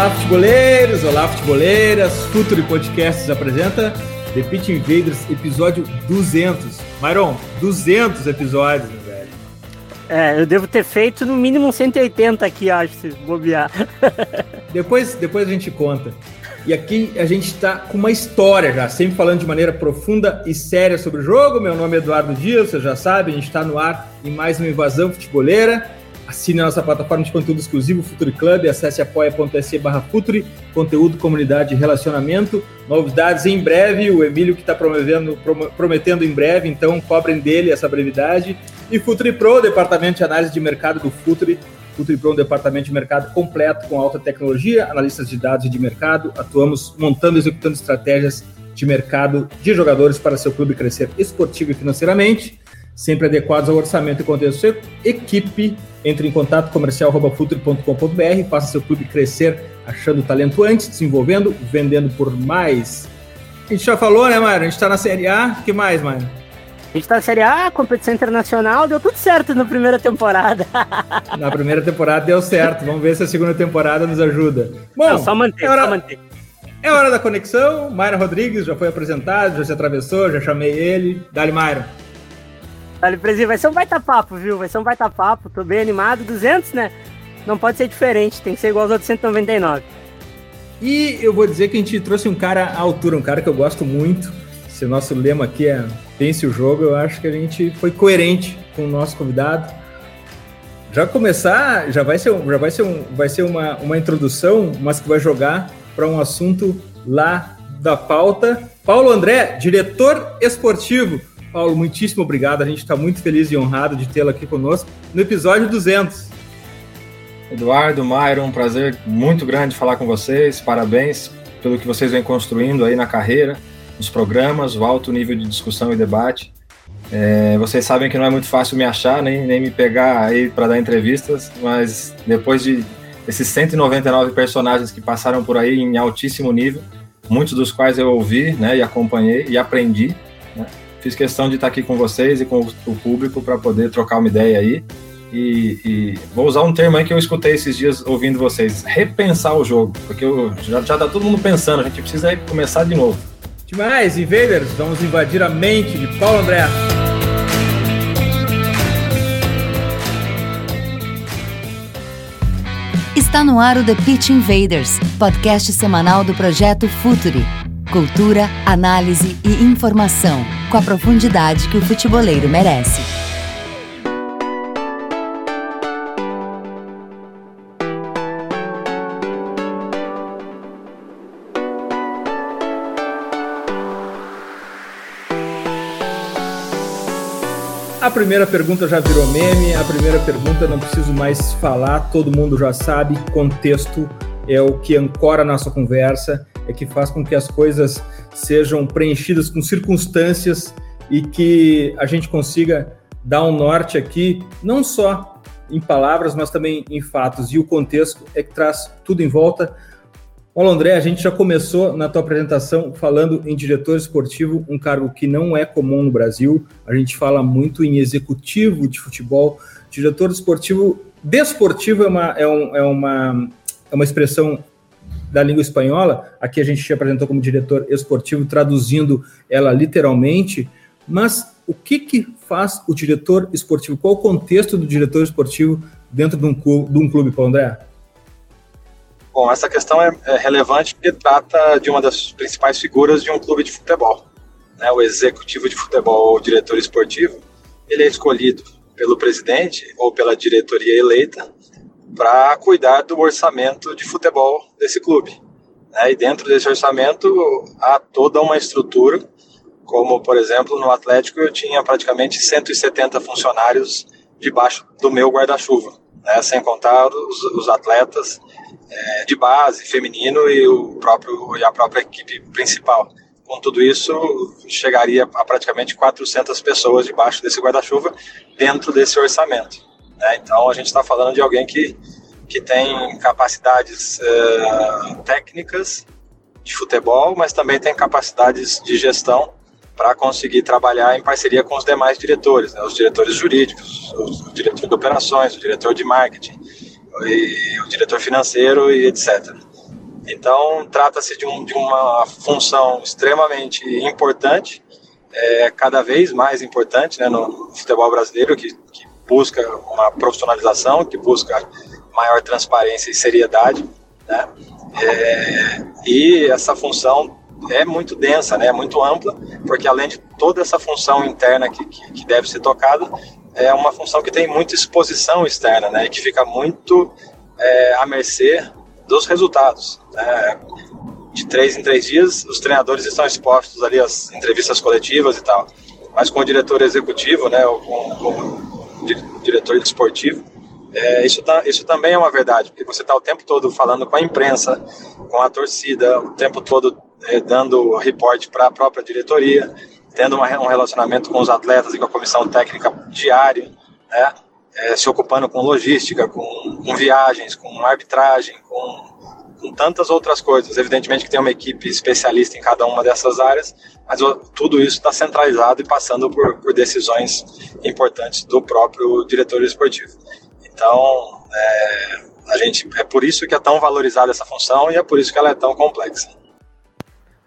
Olá, futeboleiros! Olá, futeboleiras! Futuro Podcasts apresenta The Pitch Invaders, episódio 200. Myron, 200 episódios, meu velho. É, eu devo ter feito no mínimo 180 aqui, acho, se bobear. depois, depois a gente conta. E aqui a gente está com uma história já, sempre falando de maneira profunda e séria sobre o jogo. Meu nome é Eduardo Dias, você já sabe, a gente está no ar em mais uma invasão futeboleira. Assine a nossa plataforma de conteúdo exclusivo Futuri Club, acesse apoia.se barra Futuri, conteúdo, comunidade e relacionamento. Novidades em breve, o Emílio que está promovendo, prometendo em breve, então cobrem dele essa brevidade. E Futuri Pro, departamento de análise de mercado do Futuri. Futuri Pro é um departamento de mercado completo com alta tecnologia, analistas de dados e de mercado. Atuamos montando e executando estratégias de mercado de jogadores para seu clube crescer esportivo e financeiramente sempre adequados ao orçamento e contexto equipe. Entre em contato comercial.futuri.com.br, faça seu clube crescer achando talento antes, desenvolvendo, vendendo por mais. A gente já falou, né, Mário? A gente está na Série A. O que mais, Mário? A gente tá na Série A, competição internacional, deu tudo certo na primeira temporada. na primeira temporada deu certo. Vamos ver se a segunda temporada nos ajuda. Bom, Não, só manter, é hora, só manter. É hora da conexão. Mário Rodrigues já foi apresentado, já se atravessou, já chamei ele. Dali, Mário. Vale, Presidente, vai ser um baita papo, viu? Vai ser um baita papo, tô bem animado. 200, né? Não pode ser diferente, tem que ser igual aos outros 199. E eu vou dizer que a gente trouxe um cara à altura, um cara que eu gosto muito. Se o nosso lema aqui é pense o jogo, eu acho que a gente foi coerente com o nosso convidado. Já começar, já vai ser, já vai ser, um, vai ser uma, uma introdução, mas que vai jogar para um assunto lá da pauta. Paulo André, diretor esportivo Paulo, muitíssimo obrigado. A gente está muito feliz e honrado de tê-lo aqui conosco no episódio 200. Eduardo, Myron, um prazer muito grande falar com vocês. Parabéns pelo que vocês vêm construindo aí na carreira, nos programas, o alto nível de discussão e debate. É, vocês sabem que não é muito fácil me achar, nem, nem me pegar aí para dar entrevistas, mas depois de esses 199 personagens que passaram por aí em altíssimo nível, muitos dos quais eu ouvi né, e acompanhei e aprendi, né, Fiz questão de estar aqui com vocês e com o público para poder trocar uma ideia aí. E, e, vou usar um termo aí que eu escutei esses dias ouvindo vocês: repensar o jogo, porque eu, já, já tá todo mundo pensando, a gente precisa começar de novo. Demais, invaders, vamos invadir a mente de Paulo André. Está no ar o The Pitch Invaders, podcast semanal do projeto Futuri Cultura, análise e informação, com a profundidade que o futeboleiro merece. A primeira pergunta já virou meme, a primeira pergunta não preciso mais falar, todo mundo já sabe, contexto é o que ancora a nossa conversa é que faz com que as coisas sejam preenchidas com circunstâncias e que a gente consiga dar um norte aqui, não só em palavras, mas também em fatos. E o contexto é que traz tudo em volta. Olá, André, a gente já começou na tua apresentação falando em diretor esportivo, um cargo que não é comum no Brasil. A gente fala muito em executivo de futebol. Diretor esportivo, desportivo é uma, é, um, é uma, é uma expressão da língua espanhola, aqui a gente te apresentou como diretor esportivo, traduzindo ela literalmente, mas o que, que faz o diretor esportivo? Qual o contexto do diretor esportivo dentro de um clube, de um clube Paulo André? Bom, essa questão é, é, relevante porque trata de uma das principais figuras de um clube de futebol. Né? O executivo de futebol, o diretor esportivo, ele é escolhido pelo presidente ou pela diretoria eleita para cuidar do orçamento de futebol desse clube. Né? E dentro desse orçamento há toda uma estrutura, como por exemplo no Atlético eu tinha praticamente 170 funcionários debaixo do meu guarda-chuva. né, sem contar os, os atletas é, de base, feminino e, o próprio, e a própria equipe principal. Com tudo isso, chegaria a praticamente 400 pessoas debaixo desse guarda-chuva dentro desse orçamento. Né? Então, a gente está falando de alguém que, que tem capacidades é, técnicas de futebol, mas também tem capacidades de gestão para conseguir trabalhar em parceria com os demais diretores, né? os diretores jurídicos, o diretor de operações, o diretor de marketing, o diretor financeiro e etc. Então, trata-se de, um, de, uma função extremamente importante, é, cada vez mais importante né, no futebol brasileiro, que, que busca uma profissionalização, que busca maior transparência e seriedade, né? É, e essa função é muito densa, né, muito ampla, porque além de toda essa função interna que, que, que deve ser tocada, é uma função que tem muita exposição externa, né, e que fica muito é, à mercê dos resultados. Né? De três em três dias, os treinadores estão expostos ali às entrevistas coletivas e tal. Mas com o diretor executivo, né, com, com diretor esportivo, é, isso, tá, isso também é uma verdade, porque você está o tempo todo falando com a imprensa, com a torcida, o tempo todo é, dando reporte para a própria diretoria, tendo uma, um relacionamento com os atletas e com a comissão técnica diário, né? É, se ocupando com logística, com, com viagens, com arbitragem, com, com, tantas outras coisas. Evidentemente que tem uma equipe especialista em cada uma dessas áreas, mas tudo isso está centralizado e passando por, por, decisões importantes do próprio diretor esportivo. Então, é, a gente é por isso que é tão valorizada essa função e é por isso que ela é tão complexa.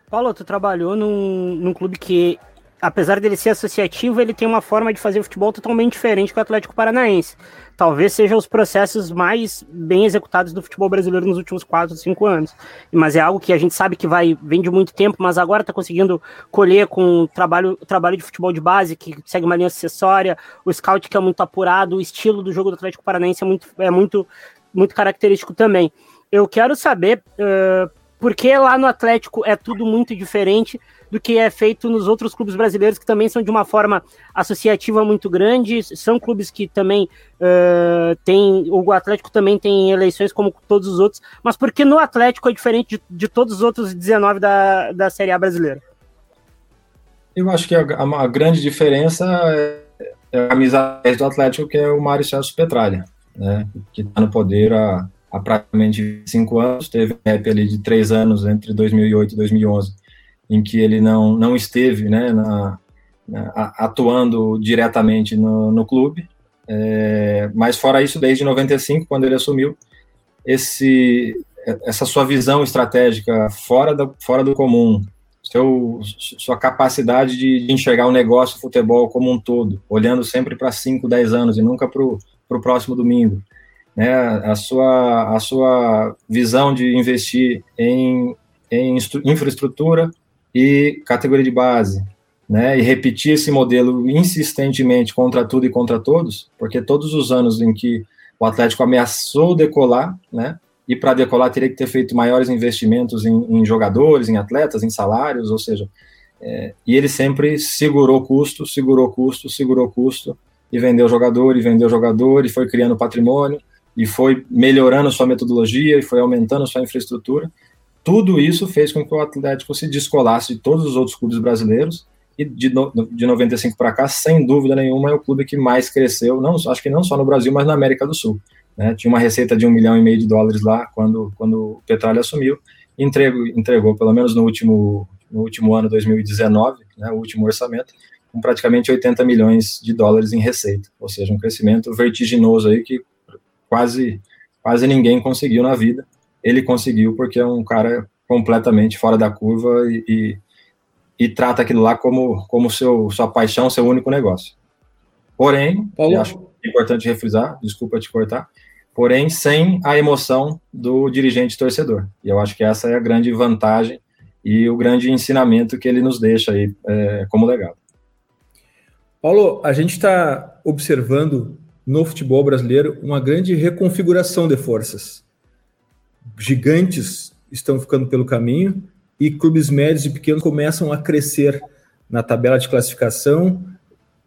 Paulo, tu trabalhou num, num clube que apesar dele ser associativo, ele tem uma forma de fazer futebol totalmente diferente que o Atlético Paranaense. Talvez sejam os processos mais bem executados do futebol brasileiro nos últimos 4, 5 anos. Mas é algo que a gente sabe que vai vem de muito tempo, mas agora está conseguindo colher com o trabalho, trabalho de futebol de base, que segue uma linha acessória, o scout que é muito apurado, o estilo do jogo do Atlético Paranaense é muito, é muito, muito característico também. Eu quero saber uh, por que lá no Atlético é tudo muito diferente do que é feito nos outros clubes brasileiros, que também são de uma forma associativa muito grande, são clubes que também uh, têm, o Atlético também tem eleições como todos os outros, mas porque no Atlético é diferente de, de todos os outros 19 da, da Série A brasileira? Eu acho que a, a, a grande diferença é, é a amizade do Atlético, que é o Mário Celso Petralha, né, que está no poder há, há praticamente cinco anos, teve um ali de três anos entre 2008 e 2011, em que ele não, não esteve né, na, na, atuando diretamente no, no clube. É, mas fora isso, desde 95, quando ele assumiu, esse, essa sua visão estratégica fora, da, fora do comum, seu, sua capacidade de, de enxergar o negócio, o futebol como um todo, olhando sempre para 5, 10 anos e nunca para o próximo domingo. Né, a, sua, a sua visão de investir em, em infraestrutura, e categoria de base, né, e repetir esse modelo insistentemente contra tudo e contra todos, porque todos os anos em que o Atlético ameaçou decolar, né, e para decolar teria que ter feito maiores investimentos em, em jogadores, em atletas, em salários, ou seja, é, e ele sempre segurou custo, segurou custo, segurou custo, e vendeu jogador, e vendeu jogador, e foi criando patrimônio, e foi melhorando sua metodologia, e foi aumentando sua infraestrutura, tudo isso fez com que o Atlético se descolasse de todos os outros clubes brasileiros e de, no, de 95 para cá, sem dúvida nenhuma, é o clube que mais cresceu, não, acho que não só no Brasil, mas na América do Sul. Né? Tinha uma receita de um milhão e meio de dólares lá quando, quando o Petróleo assumiu, entregou, entregou, pelo menos no último, no último ano, 2019, né, o último orçamento, com praticamente 80 milhões de dólares em receita, ou seja, um crescimento vertiginoso aí que quase, quase ninguém conseguiu na vida ele conseguiu porque é um cara completamente fora da curva e, e, e trata aquilo lá como, como seu, sua paixão, seu único negócio. Porém, Paulo... acho importante refrisar, desculpa te cortar, porém sem a emoção do dirigente torcedor. E eu acho que essa é a grande vantagem e o grande ensinamento que ele nos deixa aí é, como legado. Paulo, a gente está observando no futebol brasileiro uma grande reconfiguração de forças gigantes estão ficando pelo caminho e clubes médios e pequenos começam a crescer na tabela de classificação,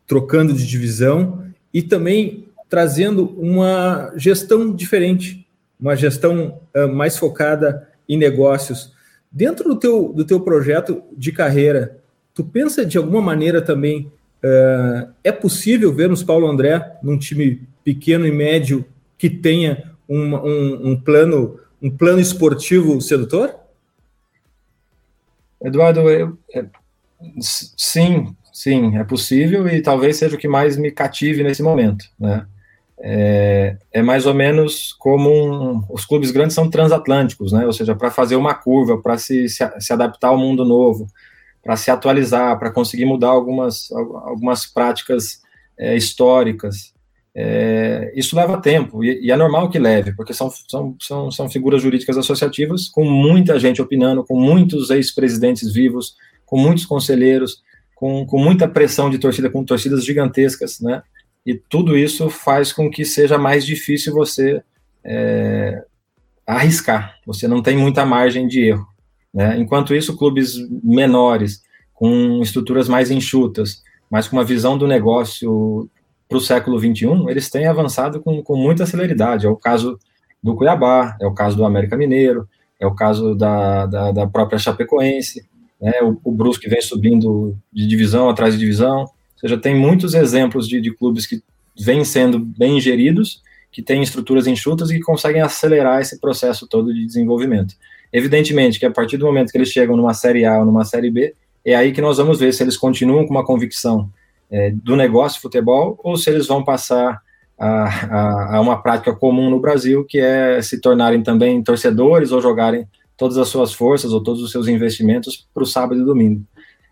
trocando de divisão e também trazendo uma gestão diferente, uma gestão uh, mais focada em negócios. Dentro do teu, do teu projeto de carreira, tu pensa de alguma maneira também, uh, é possível vermos Paulo André num time pequeno e médio que tenha um, um, um plano um plano esportivo sedutor? Eduardo, eu, é, sim, sim, é possível e talvez seja o que mais me cative nesse momento, né? É, é mais ou menos como um, os clubes grandes são transatlânticos, né? Ou seja, para fazer uma curva, para se, se, se, adaptar ao mundo novo, para se atualizar, para conseguir mudar algumas, algumas práticas é, históricas. É, isso leva tempo, e, e, é normal que leve, porque são, são, são, são figuras jurídicas associativas com muita gente opinando, com muitos ex-presidentes vivos, com muitos conselheiros, com, com muita pressão de torcida, com torcidas gigantescas, né? E tudo isso faz com que seja mais difícil você é, arriscar. Você não tem muita margem de erro. Né? Enquanto isso, clubes menores, com estruturas mais enxutas, mas com uma visão do negócio para o século XXI, eles têm avançado com, com muita celeridade. É o caso do Cuiabá, é o caso do América Mineiro, é o caso da, da, da própria Chapecoense, né, o, o Brusque vem subindo de divisão atrás de divisão, ou seja, tem muitos exemplos de, de clubes que vêm sendo bem geridos, que têm estruturas enxutas e conseguem acelerar esse processo todo de desenvolvimento. Evidentemente que a partir do momento que eles chegam numa Série A ou numa Série B, é aí que nós vamos ver se eles continuam com uma convicção é, do negócio de futebol ou se eles vão passar a, a, a, uma prática comum no Brasil, que é se tornarem também torcedores ou jogarem todas as suas forças ou todos os seus investimentos para o sábado e domingo.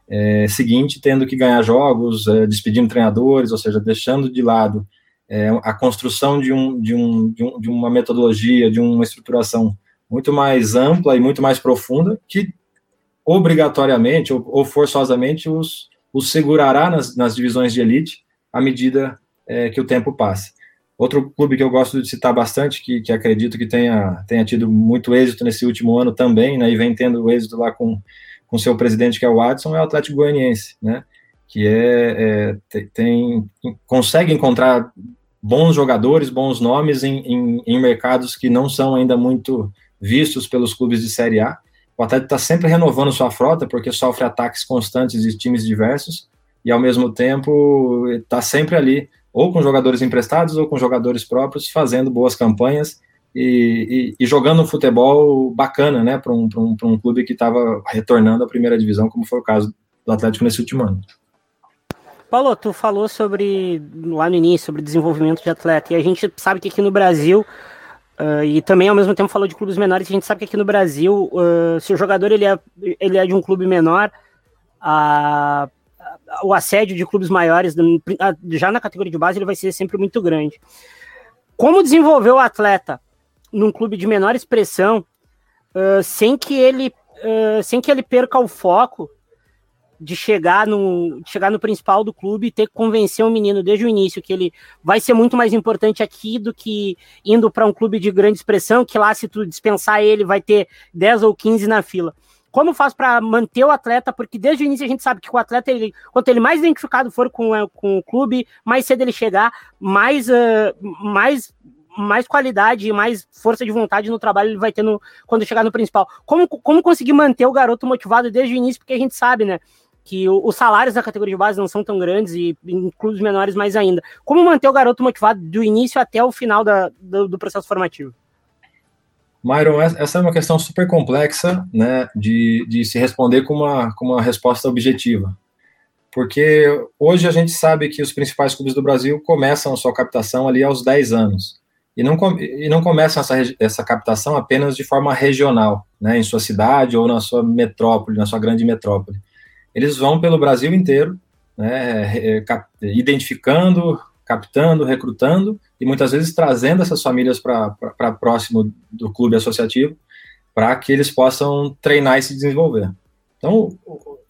É, seguinte, tendo que ganhar jogos, é, despedindo treinadores, ou seja, deixando de lado é, a construção de, um, de, um, de, um, de uma metodologia, de uma estruturação muito mais ampla e muito mais profunda, que obrigatoriamente ou, ou forçosamente os, os segurará nas, nas divisões de elite à medida é, que o tempo passa. Outro clube que eu gosto de citar bastante, que, que acredito que tenha, tenha tido muito êxito nesse último ano também, né, e vem tendo êxito lá com, com seu presidente, que é o Watson, é o Atlético Goianiense, né, que é, é tem, consegue encontrar bons jogadores, bons nomes em, em, em mercados que não são ainda muito vistos pelos clubes de Série A, o Atlético está sempre renovando sua frota, porque sofre ataques constantes de times diversos, e ao mesmo tempo está sempre ali, ou com jogadores emprestados, ou com jogadores próprios, fazendo boas campanhas e, e, e jogando um futebol bacana, né, para um, um, um clube que estava retornando à primeira divisão, como foi o caso do Atlético nesse último ano. Paulo, tu falou sobre, lá no início, sobre desenvolvimento de atleta, e a gente sabe que aqui no Brasil Uh, e também ao mesmo tempo falou de clubes menores. A gente sabe que aqui no Brasil, uh, se o jogador ele é, ele é de um clube menor, o assédio de clubes maiores, já na categoria de base, ele vai ser sempre muito grande. Como desenvolver o atleta num clube de menor expressão, uh, sem que ele sem que ele perca o foco de chegar no, de chegar no principal do clube e ter que convencer o menino desde o início que ele vai ser muito mais importante aqui do que indo para um clube de grande expressão, que lá se tu dispensar ele vai ter 10 ou 15 na fila. Como faz para manter o atleta? Porque desde o início a gente sabe que o atleta, ele, quanto ele mais identificado for com, é, com o clube, mais cedo ele chegar, mais, uh, mais mais qualidade e mais força de vontade no trabalho ele vai ter no, quando chegar no principal. Como, como conseguir manter o garoto motivado desde o início? Porque a gente sabe, né? Que os salários da categoria de base não são tão grandes e em clubes menores mais ainda. Como manter o garoto motivado do início até o final da, do, do, processo formativo? Myron, essa é uma questão super complexa né, de, de se responder com uma, com uma resposta objetiva. Porque hoje a gente sabe que os principais clubes do Brasil começam a sua captação ali aos 10 anos. E não, e não começam essa, essa captação apenas de forma regional, né, em sua cidade ou na sua metrópole, na sua grande metrópole eles vão pelo Brasil inteiro, né, cap identificando, captando, recrutando e muitas vezes trazendo essas famílias para próximo do clube associativo para que eles possam treinar e se desenvolver. Então,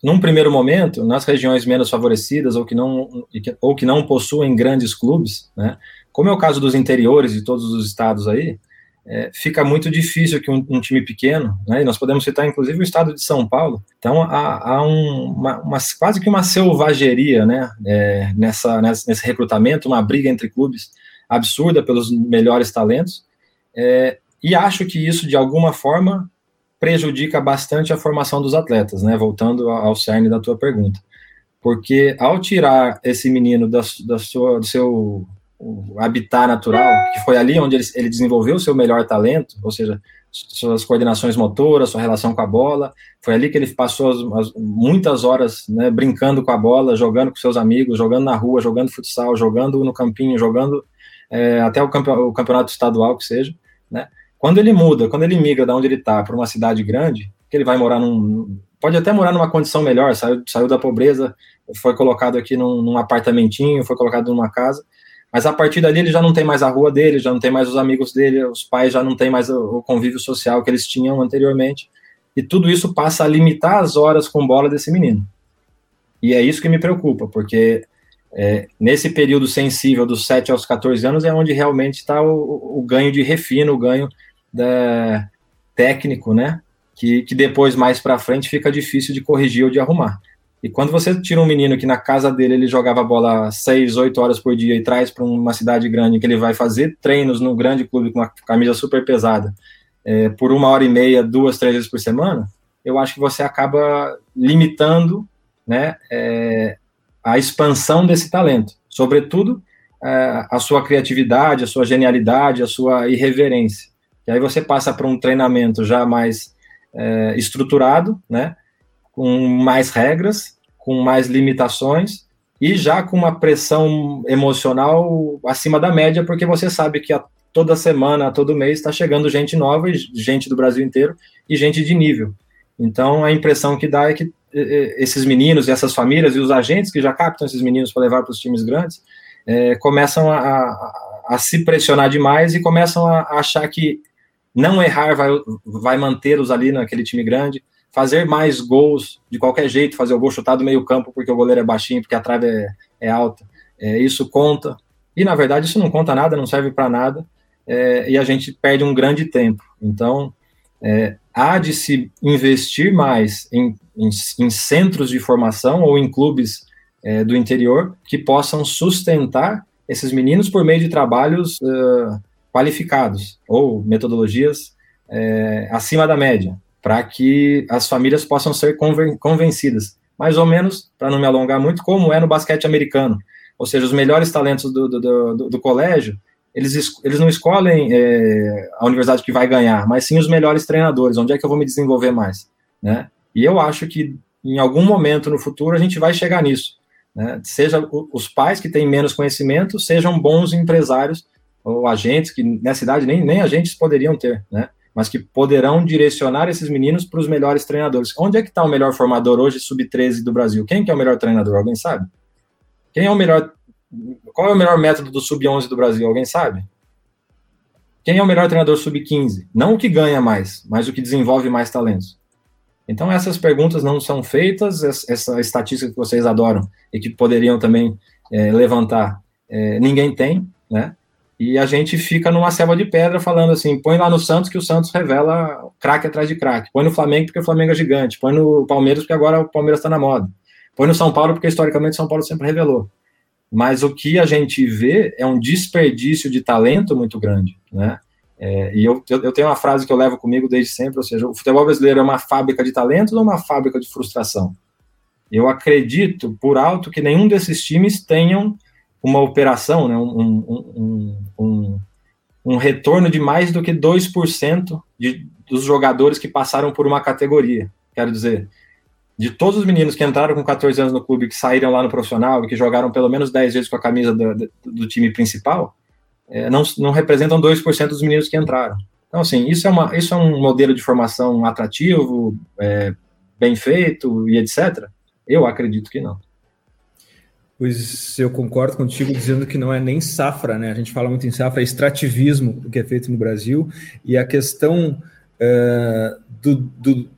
num primeiro momento, nas regiões menos favorecidas ou que não, ou que não possuem grandes clubes, né, como é o caso dos interiores de todos os estados aí, é, fica muito difícil que um, um, time pequeno, né, e nós podemos citar inclusive o estado de São Paulo, então há, há um, uma, uma, quase que uma selvageria né, é, nessa, nessa, nesse recrutamento, uma briga entre clubes, absurda pelos melhores talentos, é, e acho que isso, de alguma forma, prejudica bastante a formação dos atletas, né? Voltando ao cerne da tua pergunta. Porque ao tirar esse menino da, da sua, do seu habitat natural, que foi ali onde ele, ele desenvolveu o seu melhor talento, ou seja, suas coordenações motoras, sua relação com a bola. Foi ali que ele passou as, as, muitas horas né, brincando com a bola, jogando com seus amigos, jogando na rua, jogando futsal, jogando no campinho, jogando é, até o, campe, o, campeonato estadual que seja. Né? Quando ele muda, quando ele migra da onde ele está para uma cidade grande, que ele vai morar num. Pode até morar numa condição melhor, saiu, saiu da pobreza, foi colocado aqui num, num apartamentinho, foi colocado numa casa mas a partir dali ele já não tem mais a rua dele, já não tem mais os amigos dele, os pais já não tem mais o, convívio social que eles tinham anteriormente. E tudo isso passa a limitar as horas com bola desse menino. E é isso que me preocupa, porque é, nesse período sensível dos 7 aos 14 anos é onde realmente está o, o, ganho de refino, o ganho da, técnico, né? Que, que depois, mais para frente, fica difícil de corrigir ou de arrumar. E quando você tira um menino que na casa dele ele jogava bola 6, 8 horas por dia e traz para uma cidade grande que ele vai fazer treinos no grande clube com uma camisa super pesada é, por uma hora e meia, duas, três vezes por semana, eu acho que você acaba limitando né, é, a expansão desse talento. Sobretudo é, a sua criatividade, a sua genialidade, a sua irreverência. E aí você passa para um treinamento já mais é, estruturado, né? com mais regras, com mais limitações e já com uma pressão emocional acima da média, porque você sabe que a, toda semana, todo mês, está chegando gente nova, gente do Brasil inteiro e gente de nível. Então a impressão que dá é que esses meninos e essas famílias e os agentes que já captam esses meninos para levar para os times grandes é, começam a, a, a, se pressionar demais e começam a, a achar que não errar vai, vai mantê-los ali naquele time grande, fazer mais gols de qualquer jeito, fazer o gol chutado meio campo porque o goleiro é baixinho, porque a trave é, é alta, é, isso conta. E na verdade isso não conta nada, não serve para nada, é, e a gente perde um grande tempo. Então, é, há de se investir mais em, em, em, centros de formação ou em clubes é, do interior que possam sustentar esses meninos por meio de trabalhos uh, qualificados ou metodologias é, acima da média para que as famílias possam ser convencidas. Mais ou menos, para não me alongar muito, como é no basquete americano. Ou seja, os melhores talentos do, do, do, do colégio, eles, eles não escolhem é, a universidade que vai ganhar, mas sim os melhores treinadores, onde é que eu vou me desenvolver mais. Né? E eu acho que em algum momento no futuro a gente vai chegar nisso. Né? Seja os pais que têm menos conhecimento, sejam bons empresários ou agentes, que nessa idade nem, nem agentes poderiam ter, né? Mas que poderão direcionar esses meninos para os melhores treinadores. Onde é que está o melhor formador hoje, sub-13 do Brasil? Quem que é o melhor treinador? Alguém sabe? Quem é o melhor? Qual é o melhor método do sub-11 do Brasil? Alguém sabe? Quem é o melhor treinador sub-15? Não o que ganha mais, mas o que desenvolve mais talentos. Então essas perguntas não são feitas, essa estatística que vocês adoram e que poderiam também é, levantar, é, ninguém tem, né? E a gente fica numa selva de pedra falando assim: põe lá no Santos que o Santos revela craque atrás de craque. Põe no Flamengo porque o Flamengo é gigante. Põe no Palmeiras porque agora o Palmeiras está na moda. Põe no São Paulo porque historicamente São Paulo sempre revelou. Mas o que a gente vê é um desperdício de talento muito grande, né? É, e eu, eu tenho uma frase que eu levo comigo desde sempre, ou seja, o futebol brasileiro é uma fábrica de talentos ou uma fábrica de frustração? Eu acredito, por alto, que nenhum desses times tenham uma operação, né, um, um, um, um, retorno de mais do que 2% de, dos jogadores que passaram por uma categoria. Quero dizer, de todos os meninos que entraram com 14 anos no clube, que saíram lá no profissional e que jogaram pelo menos 10 vezes com a camisa do, do, time principal, é, não, não representam 2% dos meninos que entraram. Então, assim, isso é, uma, isso é um modelo de formação atrativo, é, bem feito e etc. Eu acredito que não. Pois eu concordo contigo dizendo que não é nem safra, né? A gente fala muito em safra, é extrativismo que é feito no Brasil e a questão uh, do, do,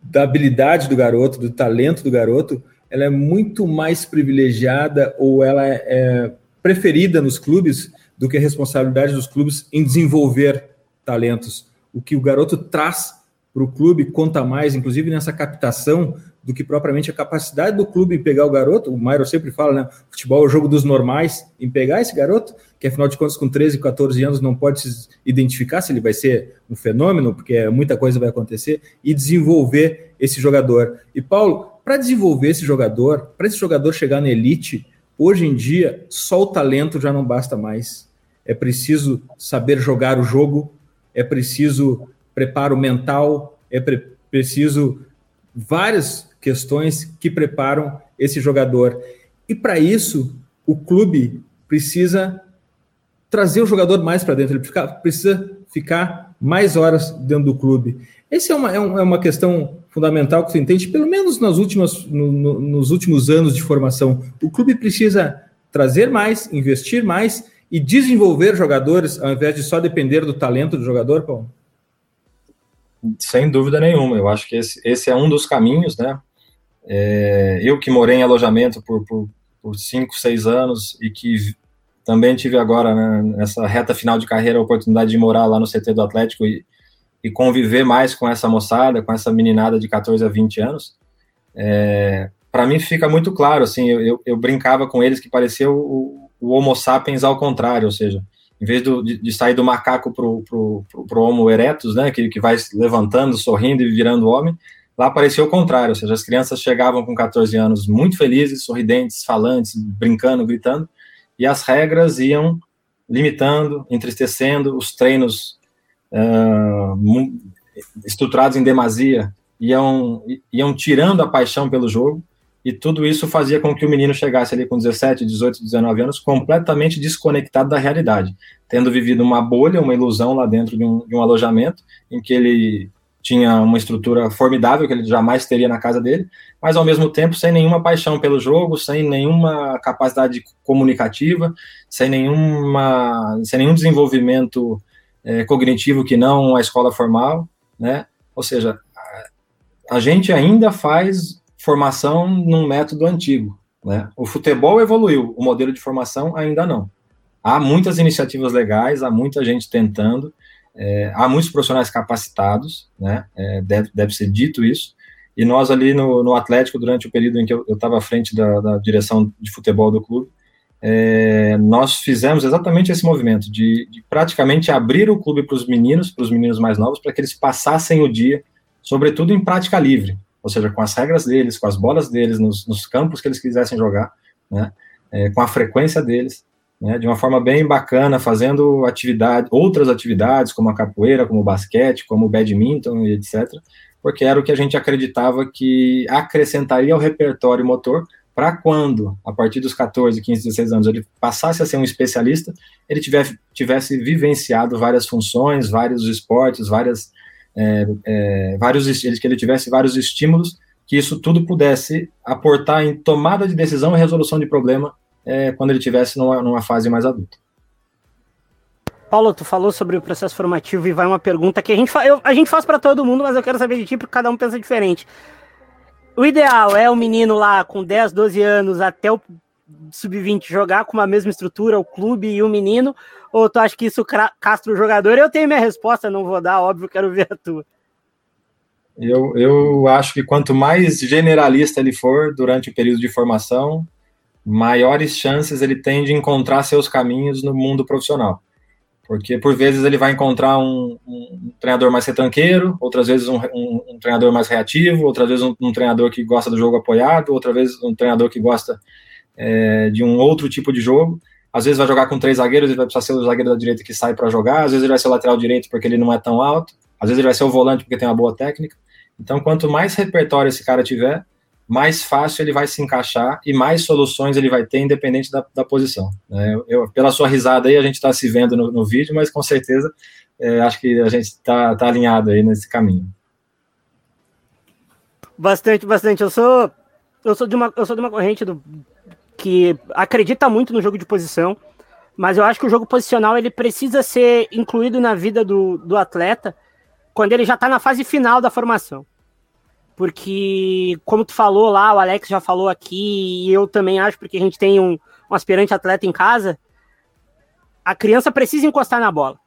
da habilidade do garoto, do talento do garoto, ela é muito mais privilegiada ou ela é, é preferida nos clubes do que a responsabilidade dos clubes em desenvolver talentos. O que o garoto traz para o clube conta mais, inclusive nessa captação, do que propriamente a capacidade do clube em pegar o garoto. O Mairo sempre fala, né? Futebol é o jogo dos normais, em pegar esse garoto, que afinal de contas, com 13, 14 anos, não pode se identificar se ele vai ser um fenômeno, porque muita coisa vai acontecer, e desenvolver esse jogador. E Paulo, para desenvolver esse jogador, para esse jogador chegar na elite, hoje em dia, só o talento já não basta mais. É preciso saber jogar o jogo, é preciso preparo mental, é pre preciso várias questões que preparam esse jogador. E para isso, o clube precisa trazer o jogador mais para dentro, ele fica, precisa ficar mais horas dentro do clube. Essa é uma, é, é uma questão fundamental que você entende, pelo menos nas últimas, no, no, nos últimos anos de formação. O clube precisa trazer mais, investir mais e desenvolver jogadores, ao invés de só depender do talento do jogador, Paulo? Sem dúvida nenhuma. Eu acho que esse, esse é um dos caminhos, né? É, eu que morei em alojamento por, por, por cinco, seis anos e que também tive agora, né, nessa reta final de carreira, a oportunidade de morar lá no CT do Atlético e, e conviver mais com essa moçada, com essa meninada de 14 a 20 anos. É, para mim fica muito claro, assim, eu, eu, eu, brincava com eles que parecia o, o Homo sapiens ao contrário, ou seja, em vez do, de, de, sair do macaco pro, pro, pro, pro Homo erectus, né, que, que vai levantando, sorrindo e virando homem, Lá parecia o contrário, ou seja, as crianças chegavam com 14 anos muito felizes, sorridentes, falantes, brincando, gritando, e as regras iam limitando, entristecendo, os treinos uh, estruturados em demasia iam, iam tirando a paixão pelo jogo, e tudo isso fazia com que o menino chegasse ali com 17, 18, 19 anos completamente desconectado da realidade, tendo vivido uma bolha, uma ilusão lá dentro de um, de um alojamento, em que ele tinha uma estrutura formidável que ele jamais teria na casa dele, mas ao mesmo tempo sem nenhuma paixão pelo jogo, sem nenhuma capacidade comunicativa, sem nenhuma, sem nenhum desenvolvimento é, cognitivo que não a escola formal, né? Ou seja, a, a gente ainda faz formação num método antigo, né? O futebol evoluiu, o modelo de formação ainda não. Há muitas iniciativas legais, há muita gente tentando, é, há muitos profissionais capacitados, né? É, deve, deve ser dito isso. E nós ali no, no Atlético, durante o período em que eu estava à frente da, da, direção de futebol do clube, é, nós fizemos exatamente esse movimento de, de praticamente abrir o clube para os meninos, para os meninos mais novos, para que eles passassem o dia, sobretudo em prática livre, ou seja, com as regras deles, com as bolas deles, nos, nos campos que eles quisessem jogar, né? É, com a frequência deles né, de uma forma bem bacana, fazendo atividade, outras atividades, como a capoeira, como o basquete, como o badminton, etc., porque era o que a gente acreditava que acrescentaria ao repertório motor para quando, a partir dos 14, 15, 16 anos, ele passasse a ser um especialista, ele tivesse, tivesse vivenciado várias funções, vários esportes, várias, é, é, vários, que ele tivesse vários estímulos, que isso tudo pudesse aportar em tomada de decisão e resolução de problema é, quando ele tivesse numa, numa fase mais adulta. Paulo, tu falou sobre o processo formativo e vai uma pergunta que a gente, fa eu, a gente faz para todo mundo, mas eu quero saber de ti porque cada um pensa diferente. O ideal é o menino lá com 10, 12 anos até o sub-20 jogar com a mesma estrutura, o clube e o menino, ou tu acha que isso castra o jogador? Eu tenho minha resposta, não vou dar, óbvio, quero ver a tua. Eu, eu acho que quanto mais generalista ele for durante o período de formação, maiores chances ele tem de encontrar seus caminhos no mundo profissional. Porque por vezes ele vai encontrar um, um treinador mais retranqueiro, outras vezes um, um, um treinador mais reativo, outras vezes um, treinador que gosta do jogo apoiado, outra vez um treinador que gosta é, de um outro tipo de jogo. Às vezes vai jogar com três zagueiros, ele vai precisar ser o zagueiro da direita que sai para jogar, às vezes ele vai ser o lateral direito porque ele não é tão alto, às vezes ele vai ser o volante porque tem uma boa técnica. Então, quanto mais repertório esse cara tiver, mais fácil ele vai se encaixar e mais soluções ele vai ter, independente da, da posição. Eu, eu, pela sua risada aí, a gente está se vendo no, no, vídeo, mas com certeza é, acho que a gente está tá alinhado aí nesse caminho. Bastante, bastante. Eu sou, eu sou de uma, eu sou de uma corrente do, que acredita muito no jogo de posição, mas eu acho que o jogo posicional ele precisa ser incluído na vida do, do atleta quando ele já está na fase final da formação porque, como tu falou lá, o Alex já falou aqui, e eu também acho, porque a gente tem um, um aspirante atleta em casa, a criança precisa encostar na bola.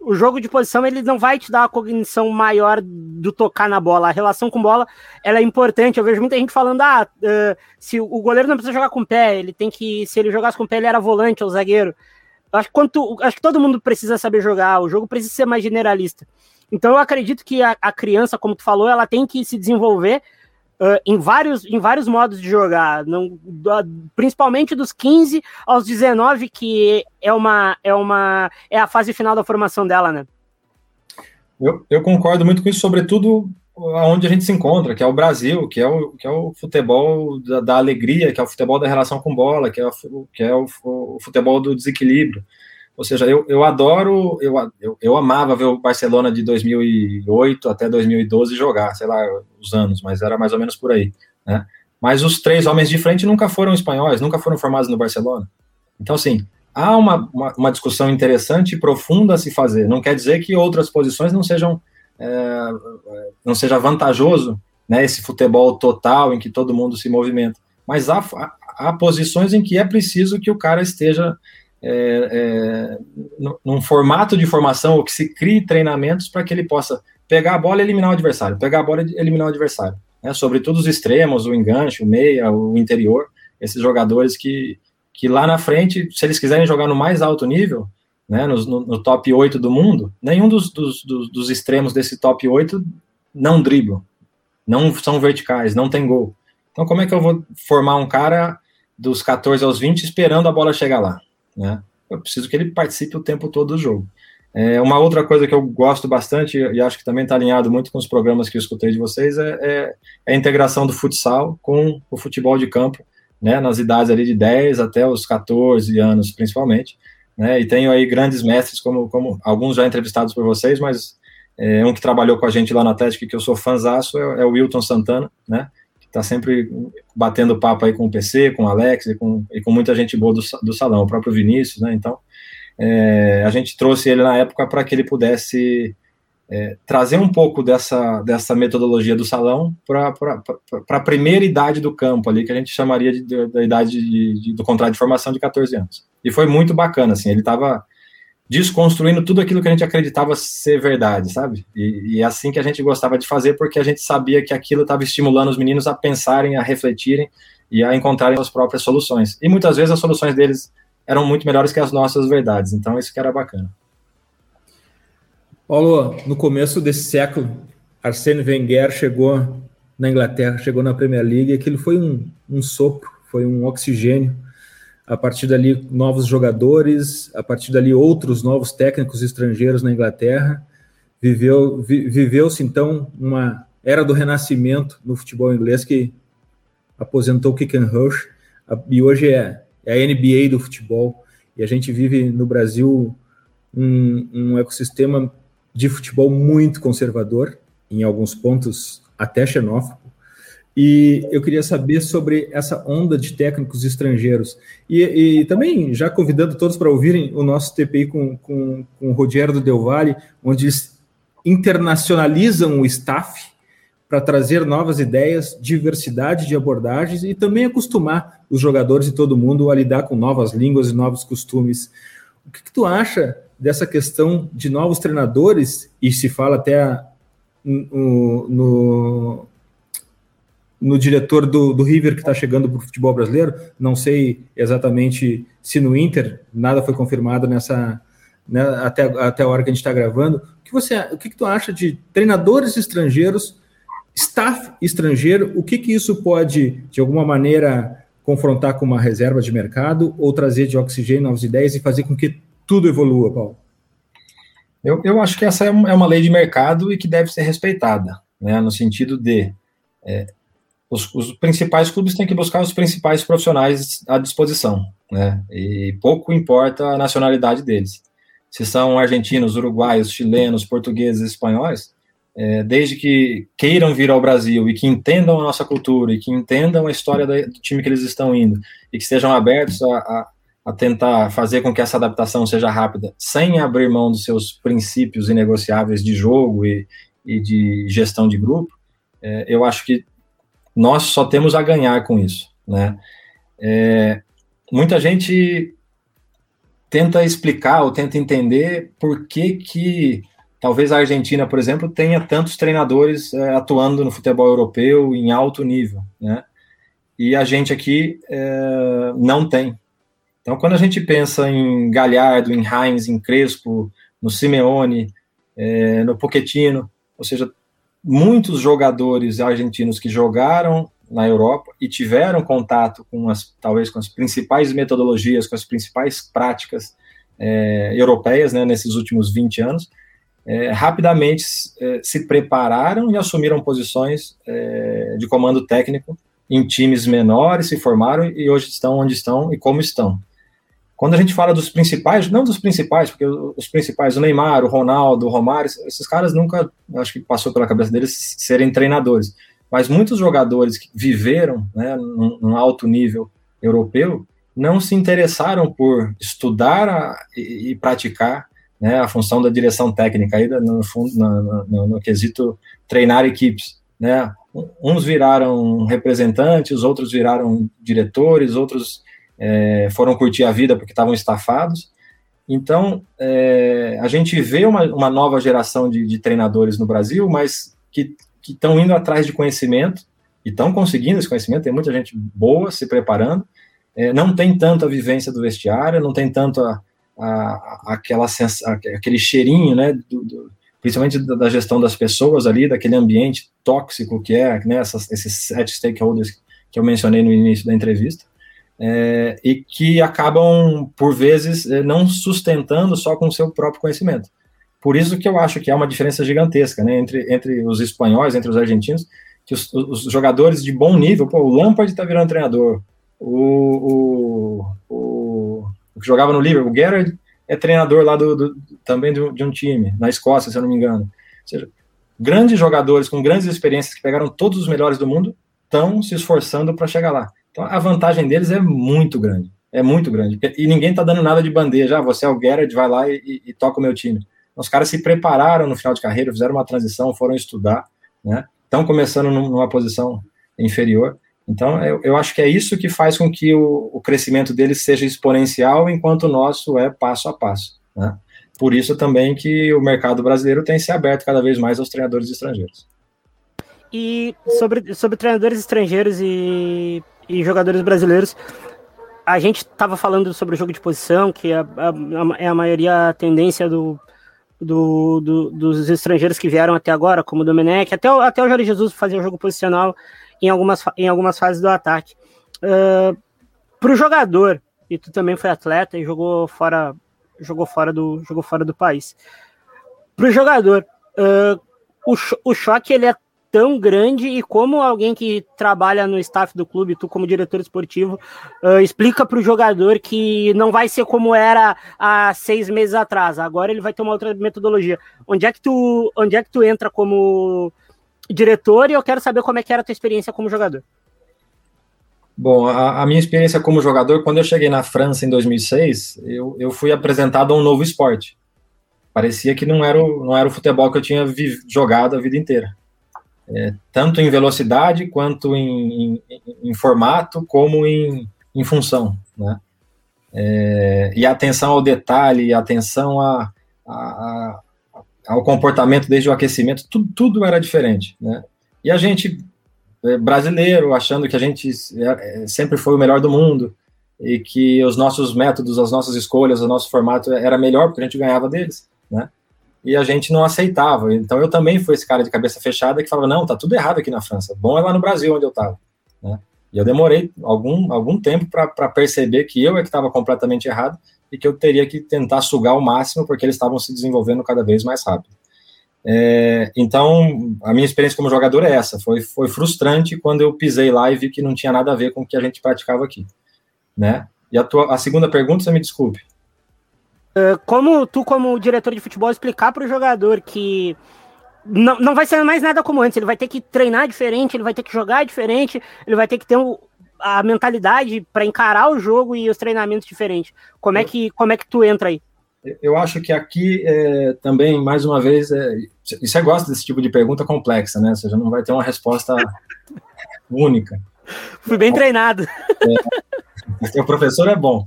O jogo de posição ele não vai te dar uma cognição maior do tocar na bola. A relação com bola ela é importante. Eu vejo muita gente falando: ah, uh, se o goleiro não precisa jogar com o pé, ele tem que. Se ele jogasse com o pé, ele era volante ou zagueiro. Acho que, quanto, acho que todo mundo precisa saber jogar, o jogo precisa ser mais generalista. Então eu acredito que a, a criança, como tu falou, ela tem que se desenvolver uh, em, vários, em vários modos de jogar, não, principalmente dos 15 aos 19, que é uma, é uma é a fase final da formação dela, né? Eu, eu concordo muito com isso, sobretudo onde a gente se encontra, que é o Brasil, que é o, que é o futebol da, da alegria, que é o futebol da relação com bola, que é o, que é o, o futebol do desequilíbrio. Ou seja, eu, eu adoro, eu, eu, eu, amava ver o Barcelona de 2008 até 2012 jogar, sei lá, os anos, mas era mais ou menos por aí, né? Mas os três homens de frente nunca foram espanhóis, nunca foram formados no Barcelona. Então, assim, há uma, uma, uma discussão interessante e profunda a se fazer. Não quer dizer que outras posições não sejam, é, não seja vantajoso, né, esse futebol total em que todo mundo se movimenta. Mas há, há, há posições em que é preciso que o cara esteja é, é, num formato de formação ou que se crie treinamentos para que ele possa pegar a bola e eliminar o adversário, pegar a bola e eliminar o adversário. Né? Sobretudo os extremos, o enganche, o meia, o interior, esses jogadores que, que lá na frente, se eles quiserem jogar no mais alto nível, né, no, no, top 8 do mundo, nenhum dos, dos, dos, dos extremos desse top 8 não driblam, não são verticais, não tem gol. Então, como é que eu vou formar um cara dos 14 aos 20 esperando a bola chegar lá? Né? Eu preciso que ele participe o tempo todo do jogo. É, uma outra coisa que eu gosto bastante, e acho que também está alinhado muito com os programas que eu escutei de vocês, é, é, é, a integração do futsal com o futebol de campo, né, nas idades ali de 10 até os 14 anos, principalmente. Né, e tenho aí grandes mestres, como, como alguns já entrevistados por vocês, mas é, um que trabalhou com a gente lá no Atlético, que eu sou fãzaço, é, é o Wilton Santana, né, está sempre batendo papo aí com o PC, com o Alex e com, e com muita gente boa do, do salão, o próprio Vinícius, né? Então, é, a gente trouxe ele na época para que ele pudesse é, trazer um pouco dessa, dessa metodologia do salão para a primeira idade do campo ali, que a gente chamaria de, de, da idade de, do contrato de formação de 14 anos. E foi muito bacana, assim, ele estava desconstruindo tudo aquilo que a gente acreditava ser verdade, sabe? E, e, é assim que a gente gostava de fazer, porque a gente sabia que aquilo estava estimulando os meninos a pensarem, a refletirem e a encontrarem as próprias soluções. E muitas vezes as soluções deles eram muito melhores que as nossas verdades. Então isso que era bacana. Paulo, no começo desse século, Arsene Wenger chegou na Inglaterra, chegou na Premier League, e aquilo foi um, um sopro, foi um oxigênio a partir dali novos jogadores, a partir dali outros novos técnicos estrangeiros na Inglaterra. Viveu, vi, viveu-se então uma era do renascimento no futebol inglês que aposentou Kicken Rush. E hoje é, é, a NBA do futebol. E a gente vive no Brasil um, um ecossistema de futebol muito conservador, em alguns pontos até xenófobo, e eu queria saber sobre essa onda de técnicos estrangeiros. E, e também, já convidando todos para ouvirem o nosso TPI com, com, com o Rogério do Del Valle, onde eles internacionalizam o staff para trazer novas ideias, diversidade de abordagens e também acostumar os jogadores e todo mundo a lidar com novas línguas e novos costumes. O que, que tu acha dessa questão de novos treinadores, e se fala até no, no no diretor do, do River que está chegando para o futebol brasileiro. Não sei exatamente se no Inter nada foi confirmado nessa né, até, até a hora que a gente está gravando. O que você, o que, que tu acha de treinadores estrangeiros, staff estrangeiro? O que que isso pode de alguma maneira confrontar com uma reserva de mercado ou trazer de oxigênio novas ideias e fazer com que tudo evolua, Paulo? Eu, eu acho que essa é uma lei de mercado e que deve ser respeitada, né, no sentido de é, os, os, principais clubes têm que buscar os principais profissionais à disposição, né? E pouco importa a nacionalidade deles. Se são argentinos, uruguaios, chilenos, portugueses, espanhóis, é, desde que queiram vir ao Brasil e que entendam a nossa cultura e que entendam a história do time que eles estão indo e que estejam abertos a, a, a tentar fazer com que essa adaptação seja rápida, sem abrir mão dos seus princípios inegociáveis de jogo e, e de gestão de grupo, é, eu acho que nós só temos a ganhar com isso, né? É, muita gente tenta explicar ou tenta entender por que que talvez a Argentina, por exemplo, tenha tantos treinadores é, atuando no futebol europeu em alto nível, né? E a gente aqui é, não tem. Então, quando a gente pensa em Galhardo, em Heinz, em Crespo, no Simeone, é, no Pochettino, ou seja, muitos jogadores argentinos que jogaram na Europa e tiveram contato com as talvez com as principais metodologias, com as principais práticas é, europeias né, nesses últimos 20 anos, é, rapidamente é, se prepararam e assumiram posições é, de comando técnico em times menores, se formaram e hoje estão onde estão e como estão. Quando a gente fala dos principais, não dos principais, porque os principais, o Neymar, o Ronaldo, o Romário, esses caras nunca, acho que passou pela cabeça deles serem treinadores. Mas muitos jogadores que viveram né, num, num alto nível europeu não se interessaram por estudar a, e, e, praticar né, a função da direção técnica, aí no, no, no, no quesito treinar equipes. Né? Uns viraram representantes, outros viraram diretores, outros é, foram curtir a vida porque estavam estafados. Então, é, a gente vê uma, uma nova geração de, de, treinadores no Brasil, mas que estão indo atrás de conhecimento e estão conseguindo esse conhecimento. Tem muita gente boa se preparando. É, não tem tanto a vivência do vestiário, não tem tanto a, a, aquela aquele cheirinho, né, do, do, principalmente da, gestão das pessoas ali, daquele ambiente tóxico que é, né, essas, esses sete stakeholders que eu mencionei no início da entrevista é, e que acabam, por vezes, é, não sustentando só com o seu próprio conhecimento. Por isso que eu acho que há uma diferença gigantesca né, entre, entre os espanhóis, entre os argentinos, que os, os jogadores de bom nível, pô, o Lampard está virando treinador, o, o, o, o, que jogava no Liverpool, o Gerrard é treinador lá do, do também do, de um time, na Escócia, se eu não me engano. Ou seja, grandes jogadores com grandes experiências que pegaram todos os melhores do mundo estão se esforçando para chegar lá. Então a vantagem deles é muito grande. É muito grande. E ninguém está dando nada de bandeja. Ah, você é o Gerard, vai lá e, e, toca o meu time. Os caras se prepararam no final de carreira, fizeram uma transição, foram estudar, né? Estão começando numa posição inferior. Então, eu, eu, acho que é isso que faz com que o, o, crescimento deles seja exponencial, enquanto o nosso é passo a passo. Né? Por isso também que o mercado brasileiro tem se aberto cada vez mais aos treinadores estrangeiros. E sobre, sobre treinadores estrangeiros e e jogadores brasileiros. A gente estava falando sobre o jogo de posição, que é a, a, é a maioria a tendência do, do, do, dos estrangeiros que vieram até agora, como o Domenech, até até o Jorge Jesus fazia o jogo posicional em algumas, em algumas fases do ataque. Uh, Para o jogador, e tu também foi atleta e jogou fora, jogou fora, do, jogou fora do país. Para o jogador, o, o choque ele é tão grande e como alguém que trabalha no staff do clube, tu como diretor esportivo, uh, explica para o jogador que não vai ser como era há seis meses atrás. Agora ele vai ter uma outra metodologia. Onde é que tu, onde é que tu entra como diretor e eu quero saber como é que era a tua experiência como jogador. Bom, a, a, minha experiência como jogador, quando eu cheguei na França em 2006, eu, eu fui apresentado a um novo esporte. Parecia que não era o, não era o futebol que eu tinha jogado a vida inteira é, tanto em velocidade quanto em, em, em formato, como em, em função, né? É, e atenção ao detalhe, atenção a, a, a, ao comportamento desde o aquecimento, tudo, tudo era diferente, né? E a gente, é, brasileiro, achando que a gente é, é, sempre foi o melhor do mundo e que os nossos métodos, as nossas escolhas, o nosso formato era melhor porque a gente ganhava deles, né? E a gente não aceitava. Então eu também fui esse cara de cabeça fechada que falava, não, tá tudo errado aqui na França, bom é lá no Brasil onde eu estava. Né? E eu demorei algum, algum tempo para perceber que eu é que estava completamente errado e que eu teria que tentar sugar o máximo porque eles estavam se desenvolvendo cada vez mais rápido. É, então, a minha experiência como jogador é essa. Foi, foi frustrante quando eu pisei lá e vi que não tinha nada a ver com o que a gente praticava aqui. Né? E a, tua, a segunda pergunta, você me desculpe. Ah, como tu, como diretor de futebol, explicar para o jogador que não, não vai ser mais nada como antes, ele vai ter que treinar diferente, ele vai ter que jogar diferente, ele vai ter que ter um, a mentalidade para encarar o jogo e os treinamentos diferentes. Como é que, como é que tu entra aí? Eu acho que aqui é, também, mais uma vez, é, você gosta desse tipo de pergunta complexa, né? Você já não vai ter uma resposta única. Fui bem treinado. É, o professor é bom.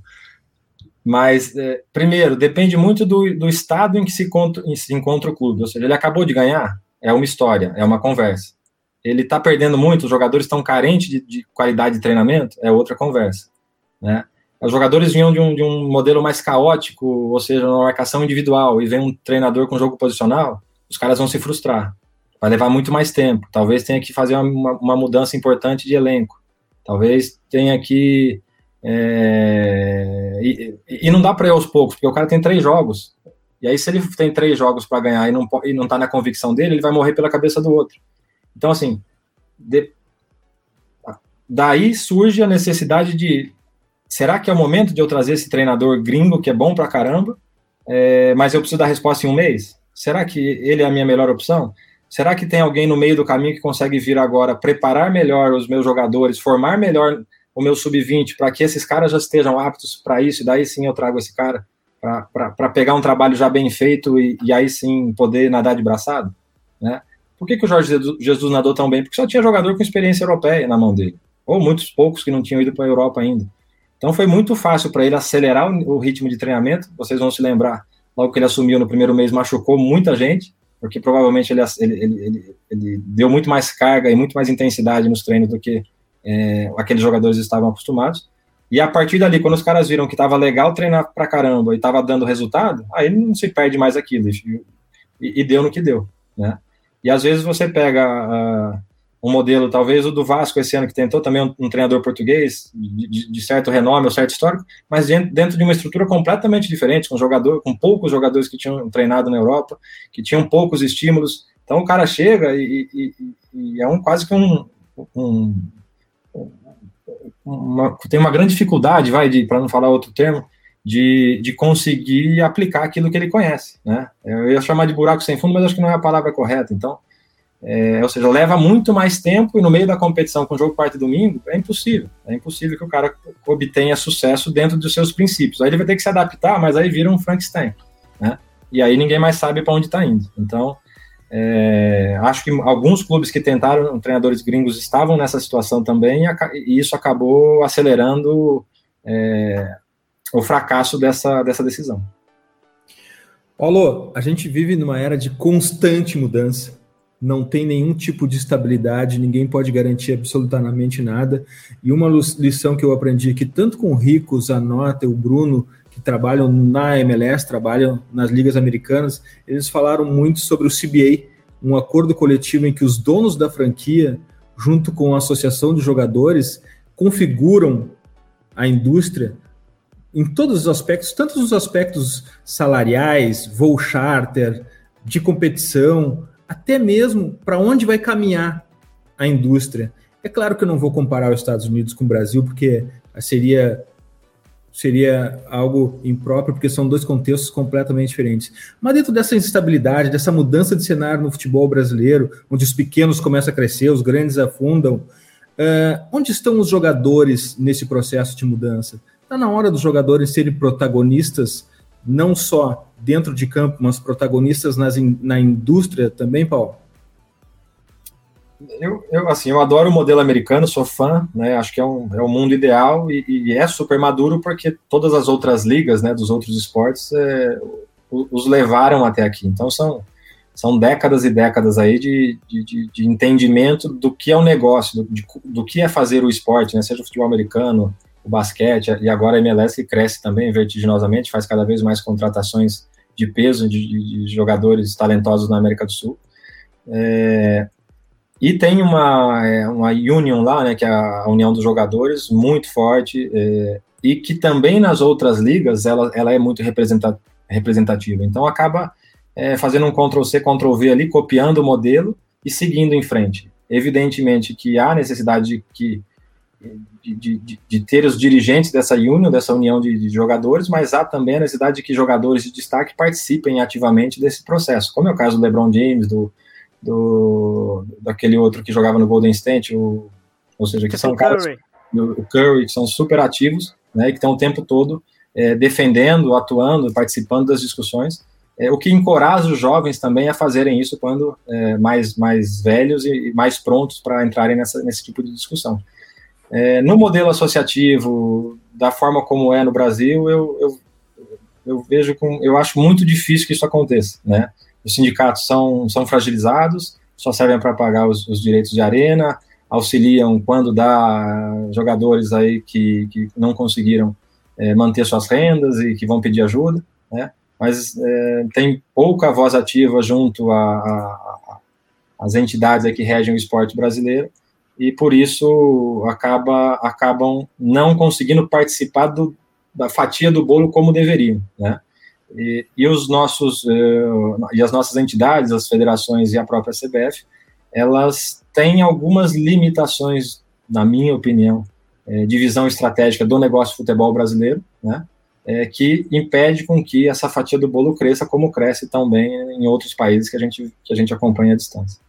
Mas, é, primeiro, depende muito do, do estado em que se encontra, se encontra o clube. Ou seja, ele acabou de ganhar, é uma história, é uma conversa. Ele está perdendo muito, os jogadores estão carentes de, de, qualidade de treinamento, é outra conversa. Né? Os jogadores vinham de um, de um modelo mais caótico, ou seja, uma marcação individual, e vem um treinador com jogo posicional, os caras vão se frustrar. Vai levar muito mais tempo. Talvez tenha que fazer uma, uma mudança importante de elenco. Talvez tenha que é, e, e, não dá para ir aos poucos, porque o cara tem três jogos. E aí, se ele tem três jogos para ganhar e não, e não tá na convicção dele, ele vai morrer pela cabeça do outro. Então, assim, de, daí surge a necessidade de. Será que é o momento de eu trazer esse treinador gringo que é bom pra caramba, é, mas eu preciso dar resposta em um mês? Será que ele é a minha melhor opção? Será que tem alguém no meio do caminho que consegue vir agora preparar melhor os meus jogadores, formar melhor o meu sub-20 para que esses caras já estejam aptos para isso, e daí sim eu trago esse cara para pegar um trabalho já bem feito e, e, aí sim poder nadar de braçado, né? Por que, que o Jorge Jesus nadou tão bem? Porque só tinha jogador com experiência europeia na mão dele, ou muitos poucos que não tinham ido para a Europa ainda. Então foi muito fácil para ele acelerar o, ritmo de treinamento. Vocês vão se lembrar, logo que ele assumiu no primeiro mês, machucou muita gente, porque provavelmente ele, ele, ele, ele deu muito mais carga e muito mais intensidade nos treinos do que é, aqueles jogadores estavam acostumados. E a partir dali, quando os caras viram que estava legal treinar pra caramba e estava dando resultado, aí não se perde mais aquilo. E, e, deu no que deu, né? E às vezes você pega uh, um modelo, talvez o do Vasco esse ano, que tentou também um, um treinador português, de, de, certo renome ou certo histórico, mas dentro de uma estrutura completamente diferente, com jogador, com poucos jogadores que tinham treinado na Europa, que tinham poucos estímulos. Então o cara chega e, e, e é um quase que um, um uma, tem uma grande dificuldade, vai, para não falar outro termo, de, de conseguir aplicar aquilo que ele conhece, né? Eu ia chamar de buraco sem fundo, mas acho que não é a palavra correta. Então, é, ou seja, leva muito mais tempo e no meio da competição com jogo quarto e domingo é impossível. É impossível que o cara obtenha sucesso dentro dos seus princípios. Aí ele vai ter que se adaptar, mas aí vira um Frankenstein, né? E aí ninguém mais sabe para onde está indo. Então, é, acho que alguns clubes que tentaram, treinadores gringos, estavam nessa situação também, e isso acabou acelerando é, o fracasso dessa, dessa decisão. Paulo, a gente vive numa era de constante mudança, não tem nenhum tipo de estabilidade, ninguém pode garantir absolutamente nada. E uma lição que eu aprendi aqui, tanto com o Rico, Zanota o Bruno, que trabalham na MLS, trabalham nas ligas americanas, eles falaram muito sobre o CBA, um acordo coletivo em que os donos da franquia, junto com a associação de jogadores, configuram a indústria em todos os aspectos, tanto os aspectos salariais, voo charter, de competição, até mesmo para onde vai caminhar a indústria. É claro que eu não vou comparar os Estados Unidos com o Brasil, porque seria seria algo impróprio, porque são dois contextos completamente diferentes. Mas dentro dessa instabilidade, dessa mudança de cenário no futebol brasileiro, onde os pequenos começam a crescer, os grandes afundam, uh, onde estão os jogadores nesse processo de mudança? Está na hora dos jogadores serem protagonistas, não só dentro de campo, mas protagonistas nas, na indústria também, Paulo? Eu, eu, assim, eu adoro o modelo americano, sou fã, né? Acho que é um, é um mundo ideal e, e é super maduro porque todas as outras ligas, né, dos outros esportes, é, os levaram até aqui. Então são, são décadas e décadas aí de, de, de entendimento do que é o um negócio, do, de, do que é fazer o esporte, né? Seja o futebol americano, o basquete e agora a MLS que cresce também vertiginosamente, faz cada vez mais contratações de peso de, de jogadores talentosos na América do Sul. É, e tem uma, é, uma union lá, né, que é a união dos jogadores, muito forte, é, e que também nas outras ligas ela, ela é muito representativa. Então acaba é, fazendo um Ctrl-C, Ctrl-V ali, copiando o modelo e seguindo em frente. Evidentemente que há necessidade de, que, de, de, de ter os dirigentes dessa união, dessa união de, de, jogadores, mas há também a necessidade de que jogadores de destaque participem ativamente desse processo, como é o caso do LeBron James, do, do daquele outro que jogava no Golden State, o, ou seja, que são caras, o Curry, que são super ativos, né, que estão o tempo todo é, defendendo, atuando, participando das discussões, é, o que encoraja os jovens também a fazerem isso quando é, mais, mais velhos e mais prontos para entrarem nessa, nesse tipo de discussão. É, no modelo associativo, da forma como é no Brasil, eu, eu, eu vejo com, eu acho muito difícil que isso aconteça, né? Os sindicatos são, são fragilizados, só servem para pagar os, os, direitos de arena, auxiliam quando dá jogadores aí que, que não conseguiram é, manter suas rendas e que vão pedir ajuda, né? Mas é, tem pouca voz ativa junto às entidades que regem o esporte brasileiro e por isso acaba, acabam não conseguindo participar do, da fatia do bolo como deveriam, né? E, e os nossos uh, e as nossas entidades, as federações e a própria CBF, elas têm algumas limitações, na minha opinião, é, de visão estratégica do negócio futebol brasileiro, né? É, que impede com que essa fatia do bolo cresça como cresce também em outros países que a gente, que a gente acompanha à distância.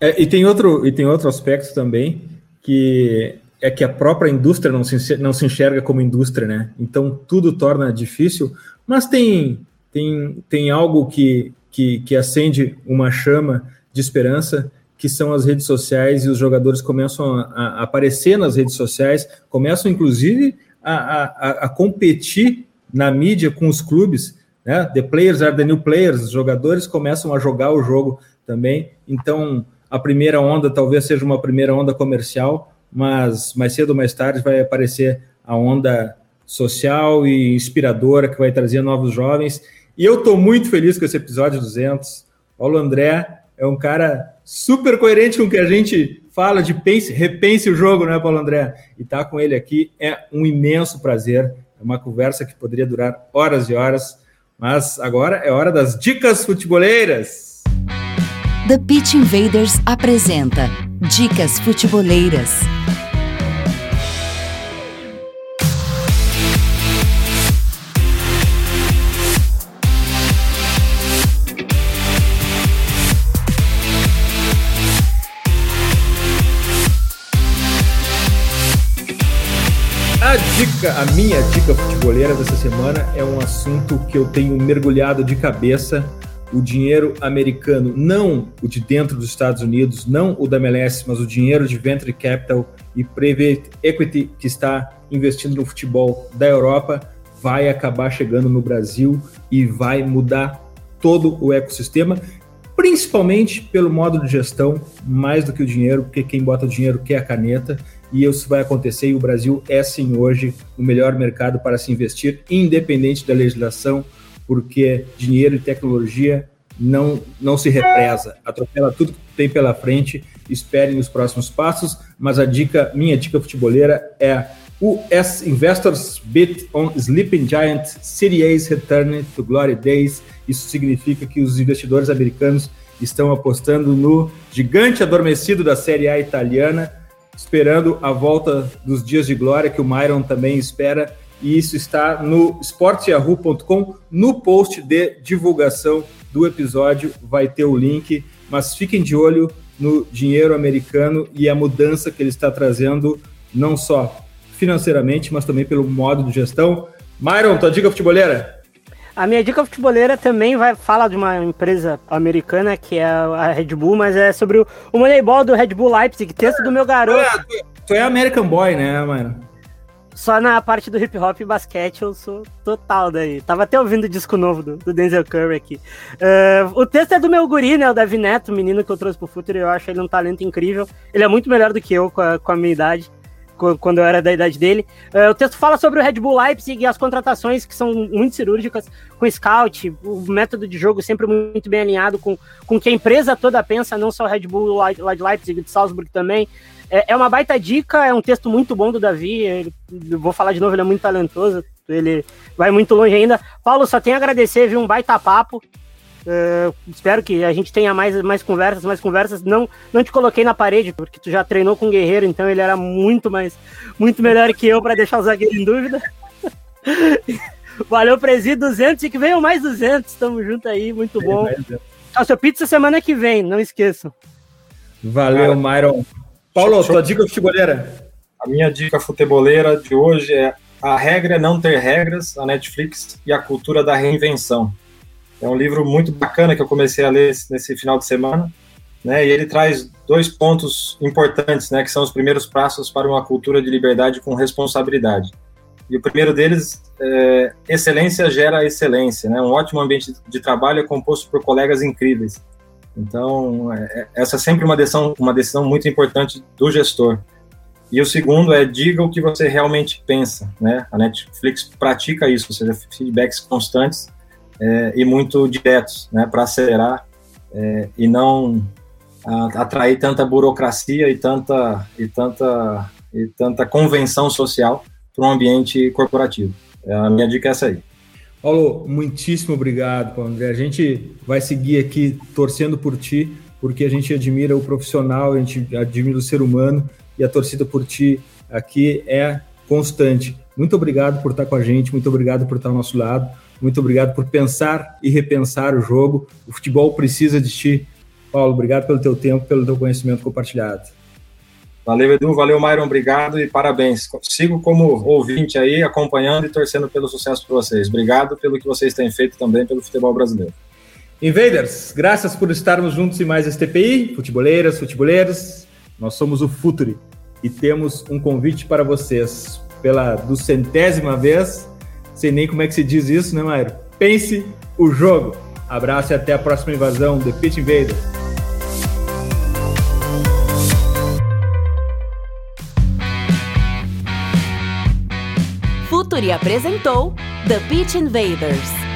É, e, tem outro, e tem outro aspecto também, que é que a própria indústria não se, não se enxerga como indústria, né? Então tudo torna difícil, mas tem, tem, tem algo que, que, que acende uma chama de esperança, que são as redes sociais, e os jogadores começam a, a aparecer nas redes sociais, começam inclusive a, a, a, competir na mídia com os clubes, né? The players are the new players, os jogadores começam a jogar o jogo também. Então, a primeira onda talvez seja uma primeira onda comercial, mas mais cedo ou mais tarde vai aparecer a onda social e inspiradora que vai trazer novos jovens. E eu estou muito feliz com esse episódio 200. Paulo André é um cara super coerente com o que a gente fala de pense, repense o jogo, né, Paulo André? E estar tá com ele aqui é um imenso prazer. É uma conversa que poderia durar horas e horas. Mas agora é hora das dicas futeboleiras. The Pitch Invaders apresenta Dicas Futeboleiras. A dica, a minha dica futeboleira dessa semana é um assunto que eu tenho mergulhado de cabeça. O dinheiro americano, não o de dentro dos Estados Unidos, não o da MLS, mas o dinheiro de venture capital e private equity que está investindo no futebol da Europa, vai acabar chegando no Brasil e vai mudar todo o ecossistema, principalmente pelo modo de gestão, mais do que o dinheiro, porque quem bota o dinheiro quer a caneta e isso vai acontecer. E o Brasil é sim hoje o melhor mercado para se investir, independente da legislação, porque dinheiro e tecnologia não, não se represa, atropela tudo que tem pela frente. Espere os próximos passos, mas a dica, minha dica futeboleira é US Investors Bid on Sleeping Giant A's Return to Glory Days. Isso significa que os investidores americanos estão apostando no gigante adormecido da Série A italiana, esperando a volta dos dias de glória que o Myron também espera. E isso está no sportyahoo.com. No post de divulgação do episódio vai ter o link, mas fiquem de olho no dinheiro americano e a mudança que ele está trazendo, não só financeiramente, mas também pelo modo de gestão. Myron, tua dica futeboleira? A minha dica futeboleira também vai falar de uma empresa americana que é a Red Bull, mas é sobre o, o Moneyball do Red Bull Leipzig, texto do meu garoto. Tu, tu é American Boy, né, mano? Só na parte do hip hop e basquete eu sou total daí. Tava até ouvindo o disco novo do, do Denzel Curry aqui. Uh, o texto é do meu guri, né? O Davi Neto, menino que eu trouxe pro futuro. Eu acho ele um talento incrível. Ele é muito melhor do que eu com a, com a minha idade quando eu era da idade dele. Uh, o texto fala sobre o Red Bull Leipzig e as contratações que são muito cirúrgicas com scout, o método de jogo sempre muito bem alinhado com, com que a empresa toda pensa, não só o Red Bull lá de Leipzig, de Salzburg também. É, é uma baita dica, é um texto muito bom do Davi, ele, vou falar de novo, ele é muito talentoso, ele vai muito longe ainda. Paulo, só tenho a agradecer, viu, um baita papo. Uh, espero que a gente tenha mais, mais conversas, mais conversas. Não, não te coloquei na parede, porque tu já treinou com o Guerreiro, então ele era muito mais, muito melhor que eu para deixar o zagueiro em dúvida. Valeu, Presi, 200 e que venham mais 200. Tamo junto aí, muito bom. É, seu pizza semana que vem, não esqueçam. Valeu, Myron. Paulo, tua dica futeboleira? A minha dica futeboleira de hoje é A Regra é Não Ter Regras, a Netflix e a Cultura da Reinvenção. É um livro muito bacana que eu comecei a ler nesse final de semana, né? E ele traz dois pontos importantes, né? Que são os primeiros passos para uma cultura de liberdade com responsabilidade. E o primeiro deles é excelência gera excelência, né? Um ótimo ambiente de trabalho é composto por colegas incríveis. Então, é, é, essa é sempre uma decisão, uma decisão muito importante do gestor. E o segundo é diga o que você realmente pensa, né? A Netflix pratica isso, ou seja, feedbacks constantes é, e muito diretos, né? Para acelerar é, e não a, atrair tanta burocracia e tanta e tanta e tanta convenção social para um ambiente corporativo. É, a minha dica é essa aí. Paulo, muitíssimo obrigado, Paulo André. A gente vai seguir aqui torcendo por ti, porque a gente admira o profissional, a gente admira o ser humano e a torcida por ti aqui é constante. Muito obrigado por estar com a gente, muito obrigado por estar ao nosso lado, muito obrigado por pensar e repensar o jogo. O futebol precisa de ti. Paulo, obrigado pelo teu tempo, pelo teu conhecimento compartilhado. Valeu, Edu, valeu, Myron, obrigado e parabéns. Sigo como ouvinte aí, acompanhando e torcendo pelo sucesso para vocês. Obrigado pelo que vocês têm feito também pelo futebol brasileiro. Invaders, graças por estarmos juntos em mais este TPI, futeboleiras, futeboleiros. Nós somos o Futuri e temos um convite para vocês pela duzentésima vez. Sei nem como é que se diz isso, né, Mairo? Pense o jogo. Abraço e até a próxima invasão The Pitch Invaders. Futuri apresentou The Pitch Invaders.